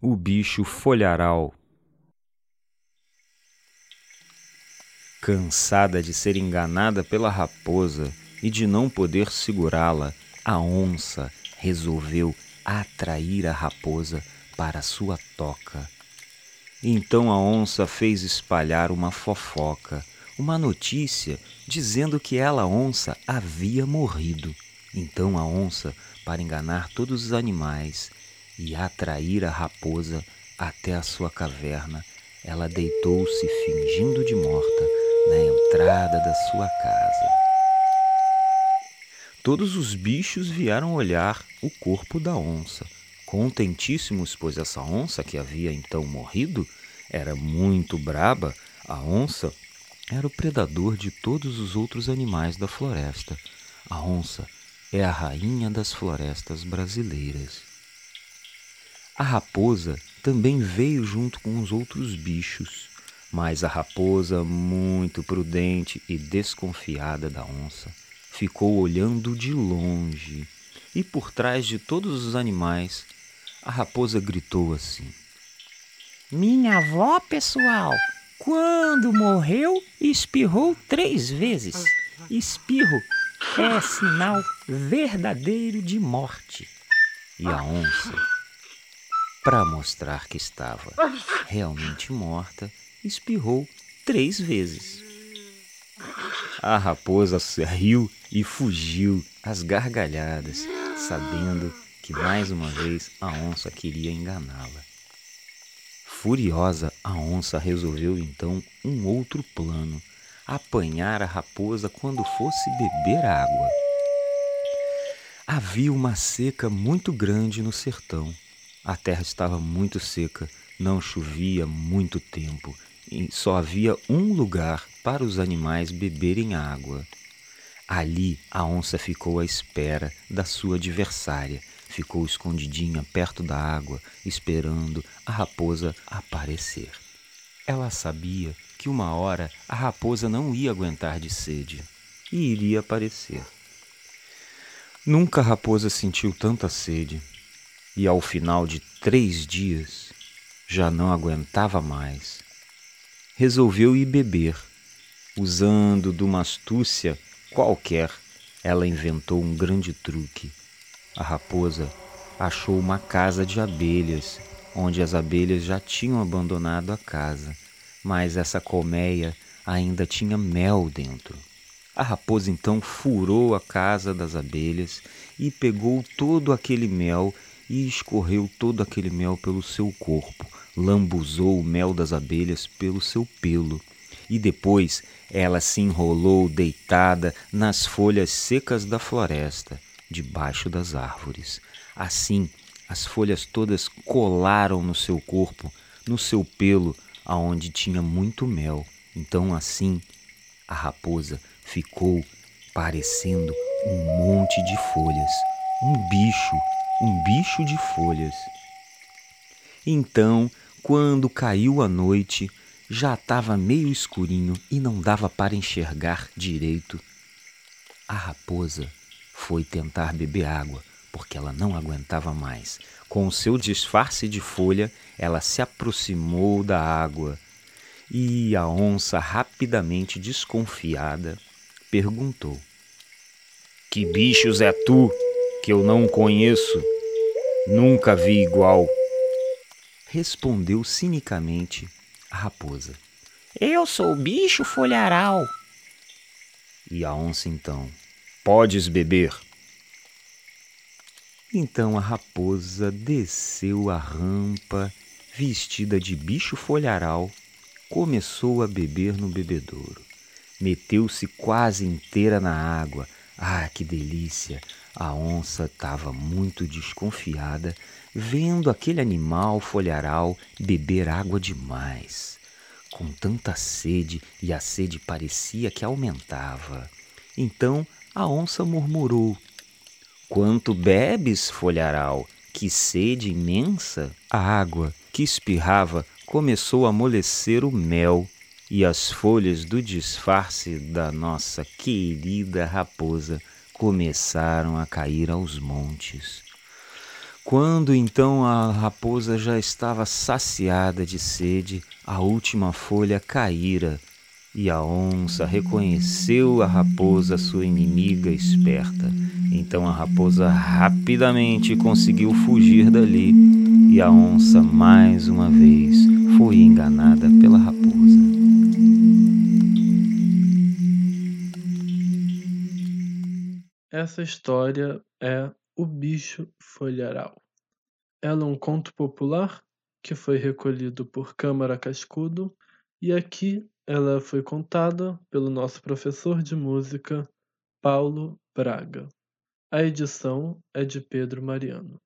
o bicho folharal. Cansada de ser enganada pela raposa e de não poder segurá-la, a onça resolveu atrair a raposa para sua toca. Então a onça fez espalhar uma fofoca, uma notícia dizendo que ela, onça, havia morrido. Então a onça, para enganar todos os animais e atrair a raposa até a sua caverna, ela deitou-se fingindo de morta na entrada da sua casa. Todos os bichos vieram olhar o corpo da onça. Contentíssimos, pois essa onça que havia então morrido era muito braba, a onça era o predador de todos os outros animais da floresta. A onça é a rainha das florestas brasileiras. A raposa também veio junto com os outros bichos, mas a raposa, muito prudente e desconfiada da onça, ficou olhando de longe e por trás de todos os animais, a raposa gritou assim: Minha avó, pessoal, quando morreu, espirrou três vezes. Espirro é sinal verdadeiro de morte. E a onça, para mostrar que estava realmente morta, espirrou três vezes. A raposa riu e fugiu às gargalhadas, sabendo que mais uma vez a onça queria enganá-la. Furiosa, a onça resolveu então um outro plano: apanhar a raposa quando fosse beber água. Havia uma seca muito grande no sertão. A terra estava muito seca, não chovia muito tempo e só havia um lugar para os animais beberem água. Ali a onça ficou à espera da sua adversária, ficou escondidinha perto da água, esperando a raposa aparecer. Ela sabia que uma hora a raposa não ia aguentar de sede e iria aparecer. Nunca a raposa sentiu tanta sede e, ao final de três dias, já não aguentava mais. Resolveu ir beber. Usando de uma astúcia qualquer, ela inventou um grande truque. A raposa achou uma casa de abelhas, onde as abelhas já tinham abandonado a casa, mas essa colmeia ainda tinha mel dentro. A raposa então furou a casa das abelhas e pegou todo aquele mel e escorreu todo aquele mel pelo seu corpo, lambuzou o mel das abelhas pelo seu pelo e depois ela se enrolou deitada nas folhas secas da floresta, debaixo das árvores. Assim, as folhas todas colaram no seu corpo, no seu pelo, aonde tinha muito mel. Então, assim, a raposa ficou parecendo um monte de folhas, um bicho, um bicho de folhas. Então, quando caiu a noite, já estava meio escurinho e não dava para enxergar direito. A raposa foi tentar beber água, porque ela não aguentava mais. Com o seu disfarce de folha, ela se aproximou da água e a onça, rapidamente desconfiada, perguntou: Que bichos é tu que eu não conheço? Nunca vi igual. Respondeu cinicamente a raposa. Eu sou o bicho folharal. E a onça então: Podes beber. Então a raposa desceu a rampa, vestida de bicho folharal, começou a beber no bebedouro. Meteu-se quase inteira na água. Ah, que delícia! A onça estava muito desconfiada, vendo aquele animal folharal beber água demais. Com tanta sede, e a sede parecia que aumentava. Então a onça murmurou: Quanto bebes, folharal? Que sede imensa! A água que espirrava começou a amolecer o mel e as folhas do disfarce da nossa querida raposa começaram a cair aos montes. Quando então a raposa já estava saciada de sede, a última folha caíra e a onça reconheceu a raposa, sua inimiga esperta. Então a raposa rapidamente conseguiu fugir dali e a onça mais uma vez foi enganada pela raposa. Essa história é O Bicho Folharal. Ela é um conto popular que foi recolhido por Câmara Cascudo e aqui ela foi contada pelo nosso professor de música, Paulo Braga. A edição é de Pedro Mariano.